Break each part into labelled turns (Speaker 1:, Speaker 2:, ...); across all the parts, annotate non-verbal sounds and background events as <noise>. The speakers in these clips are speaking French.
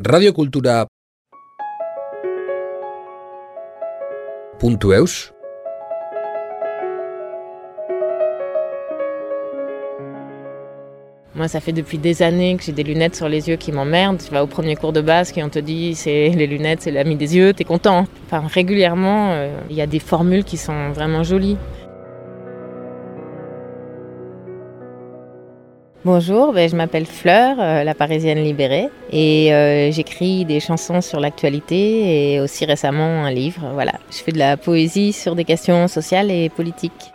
Speaker 1: radiokultura puntu eus?
Speaker 2: Moi, ça fait depuis des années que j'ai des lunettes sur les yeux qui m'emmerdent. Tu vas au premier cours de basque et on te dit c'est les lunettes, c'est l'ami des yeux, t'es content. Enfin, régulièrement, euh, il y a des formules qui sont vraiment jolies. Bonjour, ben, je m'appelle Fleur, euh, la Parisienne libérée, et euh, j'écris des chansons sur l'actualité et aussi récemment un livre. Je fais de la poésie sur des questions sociales et politiques.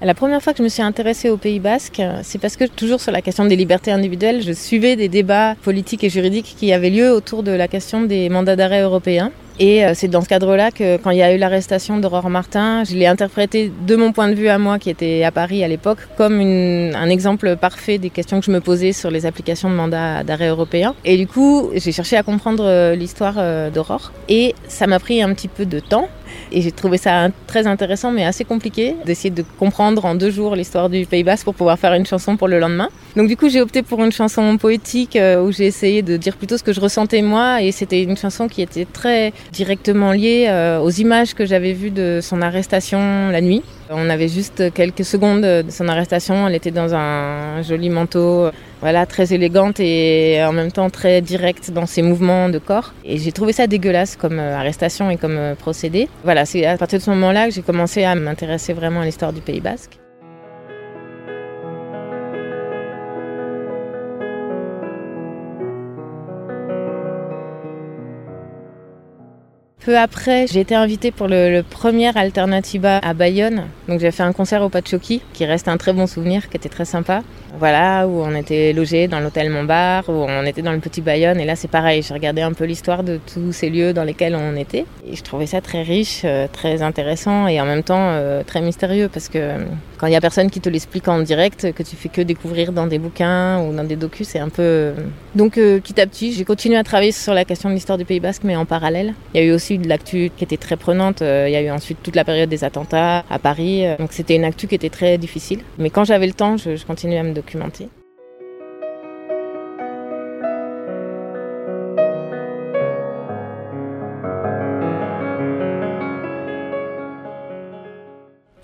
Speaker 2: La première fois que je me suis intéressée au Pays Basque, c'est parce que toujours sur la question des libertés individuelles, je suivais des débats politiques et juridiques qui avaient lieu autour de la question des mandats d'arrêt européens. Et euh, c'est dans ce cadre-là que quand il y a eu l'arrestation d'Aurore Martin, je l'ai interprété de mon point de vue à moi, qui était à Paris à l'époque, comme un exemple parfait des questions que je me posais sur les applications de mandats d'arrêt européens. Et du coup, j'ai cherché à comprendre euh, l'histoire euh, d'Aurore. Et ça m'a pris un petit peu de temps. Et j'ai trouvé ça très intéressant, mais assez compliqué, d'essayer de comprendre en deux jours l'histoire du Pays Basque pour pouvoir faire une chanson pour le lendemain. Donc du coup, j'ai opté pour une chanson poétique où j'ai essayé de dire plutôt ce que je ressentais moi. Et c'était une chanson qui était très directement liée aux images que j'avais vues de son arrestation la nuit. On avait juste quelques secondes de son arrestation. Elle était dans un joli manteau, voilà, très élégante et en même temps très directe dans ses mouvements de corps. Et j'ai trouvé ça dégueulasse comme arrestation et comme procédé. Voilà, c'est à partir de ce moment-là que j'ai commencé à m'intéresser vraiment à l'histoire du Pays Basque. Peu après, j'ai été invitée pour le, le, premier Alternativa à Bayonne. Donc j'ai fait un concert au Pachoki, qui reste un très bon souvenir, qui était très sympa. Voilà, où on était logé dans l'hôtel Montbar, où on était dans le petit Bayonne. Et là, c'est pareil, j'ai regardé un peu l'histoire de tous ces lieux dans lesquels on était. Et je trouvais ça très riche, très intéressant et en même temps euh, très mystérieux parce que quand il y a personne qui te l'explique en direct, que tu fais que découvrir dans des bouquins ou dans des docus, c'est un peu. Donc euh, petit à petit, j'ai continué à travailler sur la question de l'histoire du Pays Basque, mais en parallèle. Il y a eu aussi de l'actu qui était très prenante. Il y a eu ensuite toute la période des attentats à Paris. Donc c'était une actu qui était très difficile. Mais quand j'avais le temps, je, je continuais à me documenter.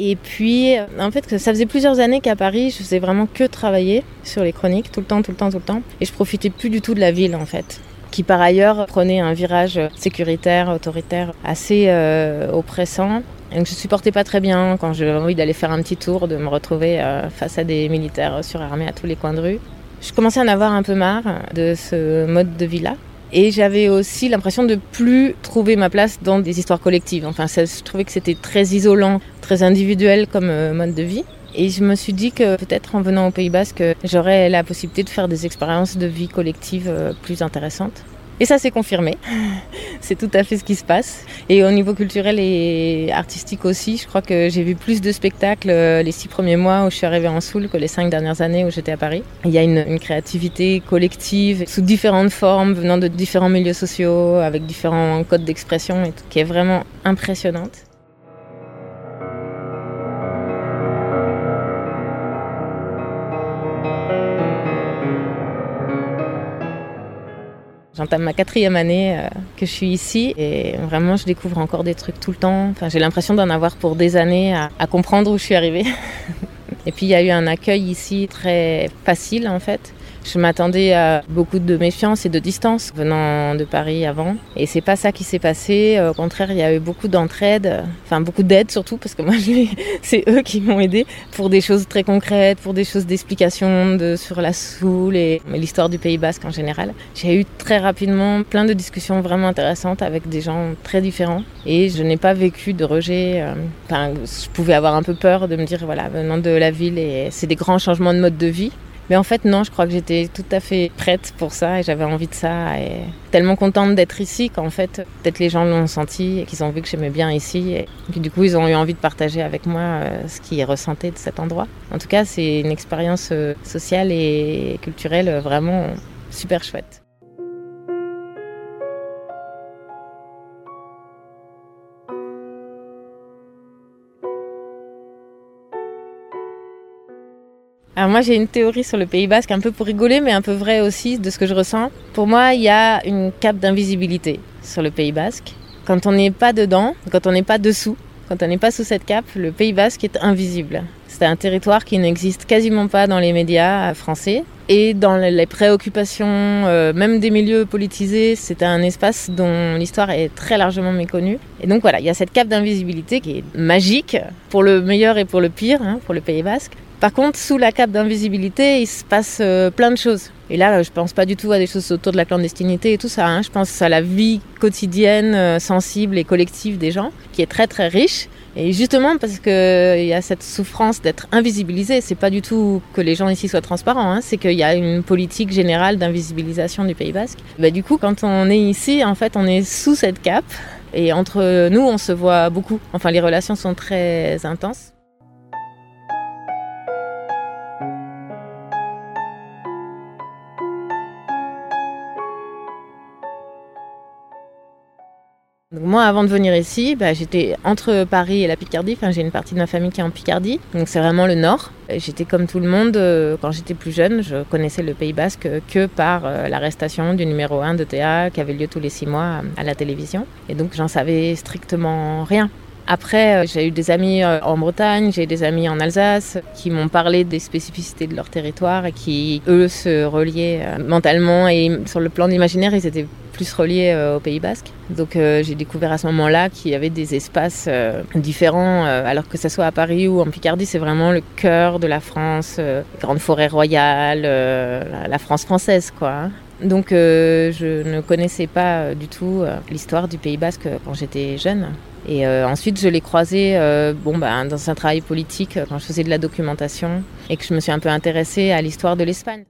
Speaker 2: Et puis, en fait, ça faisait plusieurs années qu'à Paris, je faisais vraiment que travailler sur les chroniques, tout le temps, tout le temps, tout le temps. Et je profitais plus du tout de la ville, en fait qui par ailleurs prenait un virage sécuritaire, autoritaire, assez euh, oppressant. Donc je supportais pas très bien quand j'avais envie d'aller faire un petit tour, de me retrouver euh, face à des militaires surarmés à tous les coins de rue. Je commençais à en avoir un peu marre de ce mode de vie-là. Et j'avais aussi l'impression de plus trouver ma place dans des histoires collectives. Enfin, je trouvais que c'était très isolant, très individuel comme euh, mode de vie. Et je me suis dit que peut-être en venant au Pays Basque, j'aurais la possibilité de faire des expériences de vie collective plus intéressantes. Et ça s'est confirmé. <laughs> C'est tout à fait ce qui se passe. Et au niveau culturel et artistique aussi, je crois que j'ai vu plus de spectacles les six premiers mois où je suis arrivée en Soule que les cinq dernières années où j'étais à Paris. Il y a une, une, créativité collective sous différentes formes, venant de différents milieux sociaux, avec différents codes d'expression, qui est vraiment impressionnante. J'entame ma quatrième année euh, que je suis ici et vraiment je découvre encore des trucs tout le temps. Enfin, j'ai l'impression d'en avoir pour des années à, à, comprendre où je suis arrivée. <laughs> et puis il y a eu un accueil ici très facile en fait. Je m'attendais à beaucoup de méfiance et de distance venant de Paris avant. Et c'est pas ça qui s'est passé. Au contraire, il y a eu beaucoup d'entraide, enfin beaucoup d'aide surtout, parce que moi, <laughs> c'est eux qui m'ont aidé pour des choses très concrètes, pour des choses d'explication de, sur la Soule et l'histoire du Pays Basque en général. J'ai eu très rapidement plein de discussions vraiment intéressantes avec des gens très différents. Et je n'ai pas vécu de rejet. Enfin, je pouvais avoir un peu peur de me dire, voilà, venant de la ville, et c'est des grands changements de mode de vie. Mais en fait, non, je crois que j'étais tout à fait prête pour ça et j'avais envie de ça. Et tellement contente d'être ici qu'en fait, peut-être les gens l'ont senti et qu'ils ont vu que j'aimais bien ici. Et puis du coup, ils ont eu envie de partager avec moi ce qu'ils ressentaient de cet endroit. En tout cas, c'est une expérience sociale et culturelle vraiment super chouette. Moi j'ai une théorie sur le Pays Basque, un peu pour rigoler, mais un peu vrai aussi de ce que je ressens. Pour moi, il y a une cape d'invisibilité sur le Pays Basque. Quand on n'est pas dedans, quand on n'est pas dessous, quand on n'est pas sous cette cape, le Pays Basque est invisible. C'est un territoire qui n'existe quasiment pas dans les médias français. Et dans les préoccupations, euh, même des milieux politisés, c'est un espace dont l'histoire est très largement méconnue. Et donc voilà, il y a cette cape d'invisibilité qui est magique, pour le meilleur et pour le pire, hein, pour le Pays Basque. Par contre, sous la cape d'invisibilité, il se passe euh, plein de choses. Et là, je pense pas du tout à des choses autour de la clandestinité et tout ça. Hein. Je pense à la vie quotidienne, euh, sensible et collective des gens, qui est très très riche. Et justement, parce qu'il y a cette souffrance d'être invisibilisé, c'est pas du tout que les gens ici soient transparents, hein. c'est qu'il y a une politique générale d'invisibilisation du Pays Basque. Bah, du coup, quand on est ici, en fait, on est sous cette cape. Et entre nous, on se voit beaucoup. Enfin, les relations sont très intenses. Moi, avant de venir ici, bah, j'étais entre Paris et la Picardie. J'ai une partie de ma famille qui est en Picardie, donc c'est vraiment le nord. J'étais comme tout le monde euh, quand j'étais plus jeune. Je connaissais le Pays Basque que par euh, l'arrestation du numéro 1 de TA qui avait lieu tous les six mois à la télévision. Et donc, j'en savais strictement rien. Après, euh, j'ai eu des amis en Bretagne, j'ai des amis en Alsace qui m'ont parlé des spécificités de leur territoire et qui, eux, se reliaient mentalement et sur le plan d'imaginaire, ils étaient plus relié euh, au Pays Basque. Donc euh, j'ai découvert à ce moment-là qu'il y avait des espaces euh, différents, alors que ce soit à Paris ou en Picardie, c'est vraiment le cœur de la France, grande forêt royale, la France française, quoi. Hein. Donc je ne connaissais pas du tout l'histoire du Pays Basque quand j'étais jeune. Et ensuite, je l'ai croisé bon, bah, dans un travail politique quand je faisais de la documentation et que je me suis un peu intéressée à l'histoire de l'Espagne.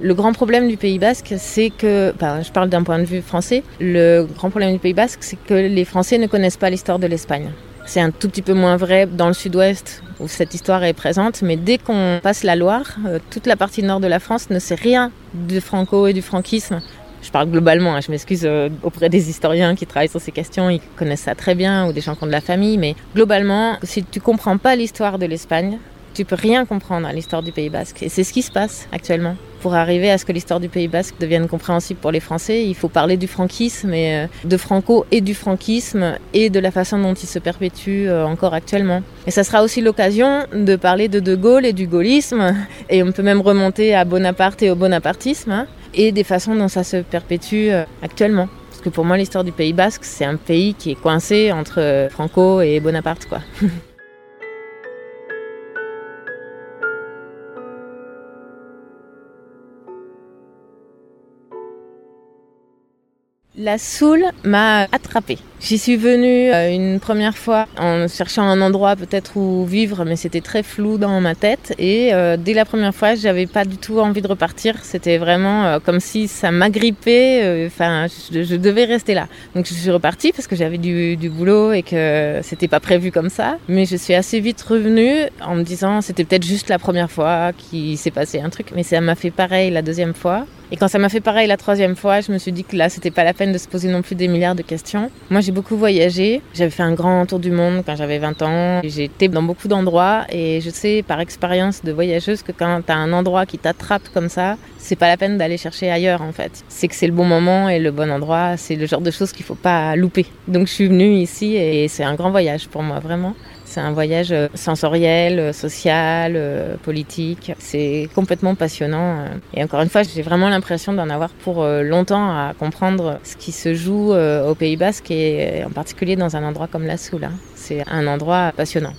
Speaker 2: Le grand problème du Pays Basque, c'est que, je parle d'un point de vue français, le grand problème du Pays Basque, c'est que les Français ne connaissent pas l'histoire de l'Espagne. C'est un tout petit peu moins vrai dans le sud-ouest où cette histoire est présente, mais dès qu'on passe la Loire, euh, toute la partie nord de la France ne sait rien du franco et du franquisme. Je parle globalement, hein, je m'excuse euh, auprès des historiens qui travaillent sur ces questions, ils connaissent ça très bien, ou des gens qui ont de la famille, mais globalement, si tu comprends pas l'histoire de l'Espagne, tu peux rien comprendre à l'histoire du Pays Basque. Et c'est ce qui se passe actuellement. Pour arriver à ce que l'histoire du Pays Basque devienne compréhensible pour les Français, il faut parler du franquisme, et euh, de Franco et du franquisme, et de la façon dont il se perpétue euh, encore actuellement. Et ça sera aussi l'occasion de parler de De Gaulle et du gaullisme, <laughs> et on peut même remonter à Bonaparte et au bonapartisme, hein, et des façons dont ça se perpétue euh, actuellement. Parce que pour moi, l'histoire du Pays Basque, c'est un pays qui est coincé entre Franco et Bonaparte, quoi. <laughs> La Soule m'a attrapée. J'y suis venue euh, une première fois en cherchant un endroit peut-être où vivre, mais c'était très flou dans ma tête. Et euh, dès la première fois, j'avais pas du tout envie de repartir. C'était vraiment euh, comme si ça m'agrippait. Enfin, je, devais rester là. Donc je suis repartie parce que j'avais du, boulot et que c'était pas prévu comme ça. Mais je suis assez vite revenue en me disant c'était peut-être juste la première fois qu'il s'est passé un truc, mais ça m'a fait pareil la deuxième fois. Et quand ça m'a fait pareil la troisième fois, je me suis dit que là, c'était pas la peine de se poser non plus des milliards de questions. Moi, j'ai beaucoup voyagé. J'avais fait un grand tour du monde quand j'avais 20 ans. Été dans beaucoup d'endroits et je sais par expérience de voyageuse que quand tu as un endroit qui t'attrape comme ça, c'est pas la peine d'aller chercher ailleurs en fait. C'est que c'est le bon moment et le bon endroit. C'est le genre de choses qu'il faut pas louper. Donc, je suis venue ici et c'est un grand voyage pour moi, vraiment. C'est un voyage euh, sensoriel, euh, social, euh, politique. C'est complètement passionnant. Et encore une fois, j'ai vraiment l'impression d'en avoir pour longtemps à comprendre ce qui se joue au Pays Basque et en particulier dans un endroit comme la Soula. C'est un endroit passionnant.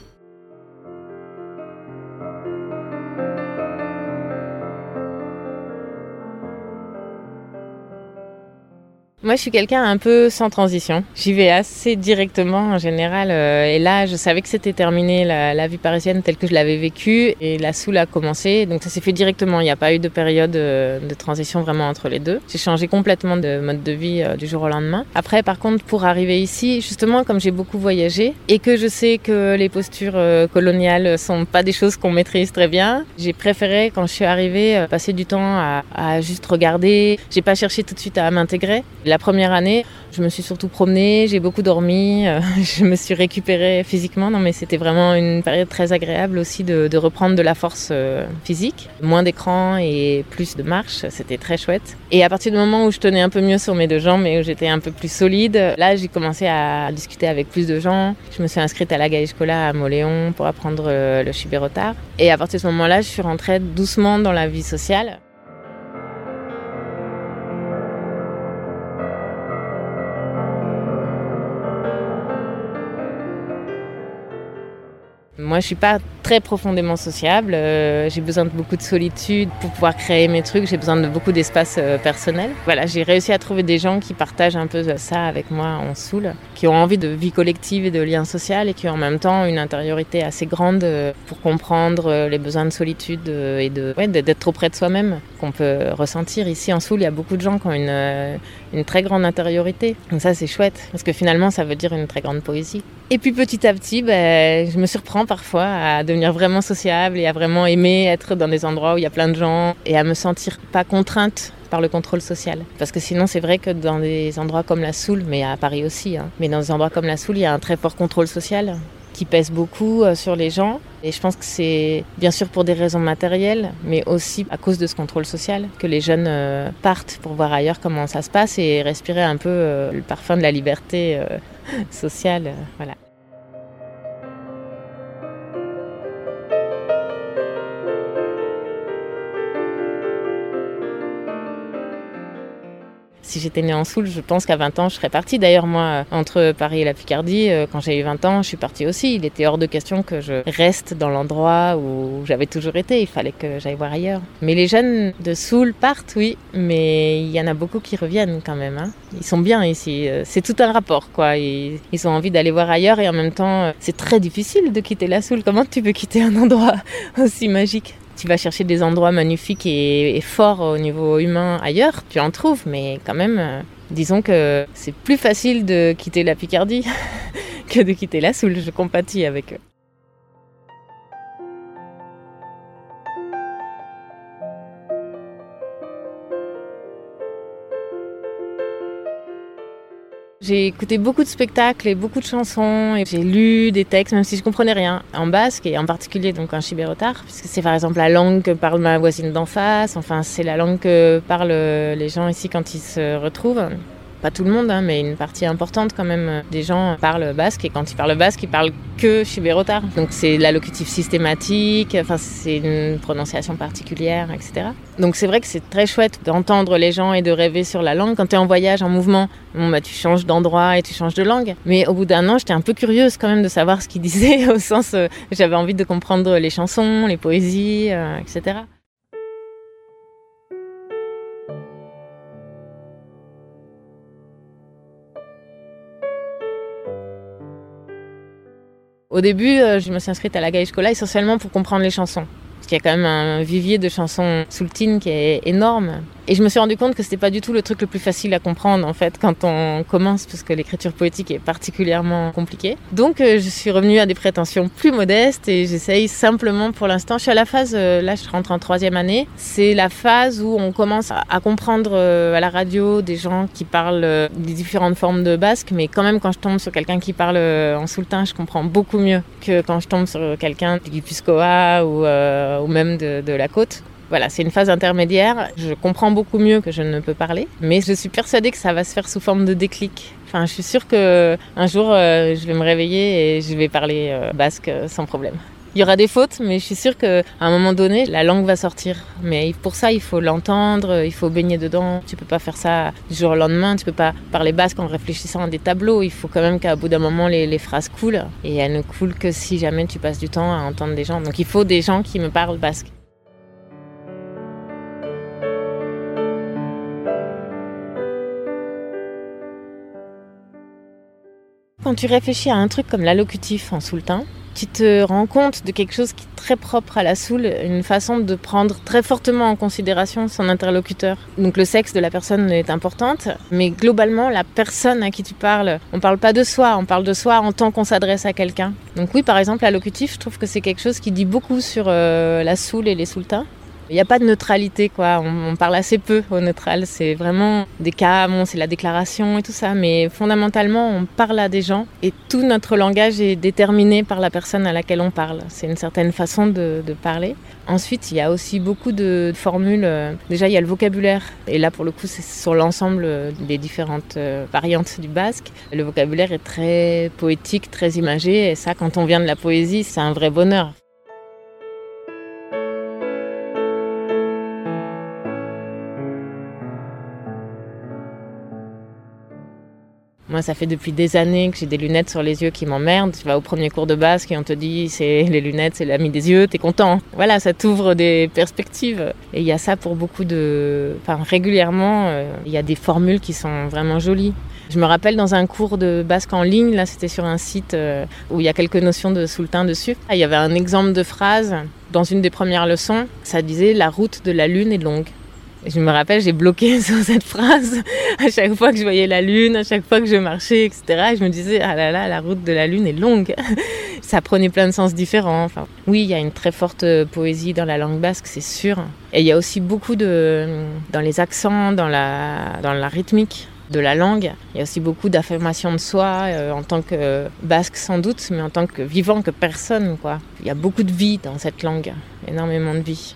Speaker 2: Moi, je suis quelqu'un un peu sans transition. J'y vais assez directement en général. Euh, et là, je savais que c'était terminé la, vie parisienne telle que je l'avais vécue. Et la soule a commencé. Donc ça s'est fait directement. Il n'y a pas eu de période euh, de transition vraiment entre les deux. J'ai changé complètement de mode de vie euh, du jour au lendemain. Après, par contre, pour arriver ici, justement, comme j'ai beaucoup voyagé et que je sais que les postures coloniales sont pas des choses qu'on maîtrise très bien, j'ai préféré, quand je suis arrivée, passer du temps à, à juste regarder. J'ai pas cherché tout de suite à m'intégrer La première année, je me suis surtout promenée, j'ai beaucoup dormi, euh, <laughs> je me suis récupérée physiquement, non mais c'était vraiment une période très agréable aussi de, reprendre de la force euh, physique, moins d'écran et plus de marche, c'était très chouette. Et à partir du moment où je tenais un peu mieux sur mes deux jambes et où j'étais un peu plus solide, là j'ai commencé à discuter avec plus de gens. Je me suis inscrite à la Gaïscola à Moléon pour apprendre euh, le chibérotard. Et à partir de ce moment-là, je suis rentrée doucement dans la vie sociale. Moi, je suis pas très profondément sociable. Euh, j'ai besoin de beaucoup de solitude pour pouvoir créer mes trucs. J'ai besoin de beaucoup d'espace euh, personnel. Voilà, j'ai réussi à trouver des gens qui partagent un peu ça avec moi en soul, qui ont envie de vie collective et de lien social et qui ont en même temps une intériorité assez grande euh, pour comprendre les besoins de solitude et de d'être trop près de soi-même qu'on peut ressentir. Ici en soul, il y a beaucoup de gens qui ont une, une très grande intériorité. Donc ça, c'est chouette parce que finalement, ça veut dire une très grande poésie. Et puis petit à petit, ben, je me surprends parfois à devenir vraiment sociable et à vraiment aimer être dans des endroits où il y a plein de gens et à me sentir pas contrainte par le contrôle social. Parce que sinon, c'est vrai que dans des endroits comme la Soule, mais à Paris aussi, hein, mais dans des endroits comme la Soule, il y a un très fort contrôle social qui pèse beaucoup euh, sur les gens. Et je pense que c'est bien sûr pour des raisons matérielles, mais aussi à cause de ce contrôle social que les jeunes euh, partent pour voir ailleurs comment ça se passe et respirer un peu euh, le parfum de la liberté <laughs> sociale. voilà. Si j'étais née en Soule, je pense qu'à 20 ans, je serais partie. D'ailleurs, moi, entre Paris et la Picardie, euh, quand j'ai eu 20 ans, je suis partie aussi. Il était hors de question que je reste dans l'endroit où j'avais toujours été. Il fallait que j'aille voir ailleurs. Mais les jeunes de Soule partent, oui, mais il y en a beaucoup qui reviennent quand même. hein. Ils sont bien ici. Euh, C'est tout un rapport, quoi. Ils, ils ont envie d'aller voir ailleurs et en même temps, euh, c'est très difficile de quitter la Soule. Comment tu peux quitter un endroit <laughs> aussi magique? Tu vas chercher des endroits magnifiques et, forts au niveau humain ailleurs, tu en trouves, mais quand même, euh, disons que c'est plus facile de quitter la Picardie <laughs> que de quitter la Soule. Je compatis avec eux. J'ai écouté beaucoup de spectacles et beaucoup de chansons et j'ai lu des textes, même si je comprenais rien, en basque et en particulier donc en chibérotard, puisque c'est par exemple la langue que parle ma voisine d'en face, enfin c'est la langue que parlent les gens ici quand ils se retrouvent. Pas tout le monde, hein, mais une partie importante quand même des gens parlent basque et quand ils parlent basque, ils parlent que chibérotard. Donc c'est l'allocutif systématique, enfin c'est une prononciation particulière, etc. Donc c'est vrai que c'est très chouette d'entendre les gens et de rêver sur la langue. Quand tu es en voyage, en mouvement, bon, bah, tu changes d'endroit et tu changes de langue. Mais au bout d'un an, j'étais un peu curieuse quand même de savoir ce qu'ils <laughs> disaient, au sens euh, j'avais envie de comprendre les chansons, les poésies, euh, etc. Au début, euh, je me suis inscrite à la Gaïscola essentiellement pour comprendre les chansons. Parce qu'il y a quand même un vivier de chansons soultines qui est énorme. Et je me suis rendu compte que c'était pas du tout le truc le plus facile à comprendre en fait quand on commence parce que l'écriture poétique est particulièrement compliquée. Donc euh, je suis revenue à des prétentions plus modestes et j'essaye simplement pour l'instant. Je suis à la phase, euh, là je rentre en troisième année, c'est la phase où on commence à, comprendre euh, à la radio des gens qui parlent des différentes formes de basque, mais quand même quand je tombe sur quelqu'un qui parle en soultain, je comprends beaucoup mieux que quand je tombe sur quelqu'un du Guipuscoa ou, ou même de, la côte. Voilà, c'est une phase intermédiaire. Je comprends beaucoup mieux que je ne peux parler, mais je suis persuadée que ça va se faire sous forme de déclic. Enfin, je suis sûre que un jour, euh, je vais me réveiller et je vais parler euh, basque euh, sans problème. Il y aura des fautes, mais je suis sûre qu'à un moment donné, la langue va sortir. Mais pour ça, il faut l'entendre, il faut baigner dedans. Tu peux pas faire ça du jour au lendemain. Tu peux pas parler basque en réfléchissant à des tableaux. Il faut quand même qu'à bout d'un moment, les, phrases coulent. Et elles ne coulent que si jamais tu passes du temps à entendre des gens. Donc il faut des gens qui me parlent basque. Quand tu réfléchis à un truc comme l'allocutif en soultain, tu te rends compte de quelque chose qui est très propre à la soule, une façon de prendre très fortement en considération son interlocuteur. Donc le sexe de la personne est importante, mais globalement la personne à qui tu parles, on parle pas de soi, on parle de soi en tant qu'on s'adresse à quelqu'un. Donc oui, par exemple, l'allocutif, je trouve que c'est quelque chose qui dit beaucoup sur euh, la soule et les soultins. Il n'y a pas de neutralité, quoi. On, parle assez peu au neutral. C'est vraiment des cas, bon, c'est la déclaration et tout ça, mais fondamentalement, on parle à des gens et tout notre langage est déterminé par la personne à laquelle on parle. C'est une certaine façon de, parler. Ensuite, il y a aussi beaucoup de formules. Déjà, il y a le vocabulaire. Et là, pour le coup, c'est sur l'ensemble des différentes euh, variantes du basque. Le vocabulaire est très poétique, très imagé. Et ça, quand on vient de la poésie, c'est un vrai bonheur. Ça fait depuis des années que j'ai des lunettes sur les yeux qui m'emmerdent. Tu vas au premier cours de basque et on te dit c'est <laughs> les lunettes, c'est l'ami des yeux, t'es content. Voilà, ça t'ouvre des perspectives. Et il y a ça pour beaucoup de. Enfin, régulièrement, euh, il y a des formules qui sont vraiment jolies. Je me rappelle dans un cours de basque en ligne, là c'était sur un site euh, où il y a quelques notions de soultin dessus. Il y avait un exemple de phrase dans une des premières leçons. Ça disait La route de la lune est longue je me rappelle, j'ai bloqué <laughs> sur cette phrase à chaque fois que je voyais la lune, à chaque fois que je marchais, etc. Et je me disais, ah là là, la route de la lune est longue. <laughs> Ça prenait plein de sens différents. Enfin, oui, il y a une très forte poésie dans la langue basque, c'est sûr. Et il y a aussi beaucoup de, dans les accents, dans la, dans la rythmique de la langue. Il y a aussi beaucoup d'affirmation de soi euh, en tant que basque sans doute, mais en tant que vivant, que personne. Il y a beaucoup de vie dans cette langue, énormément de vie.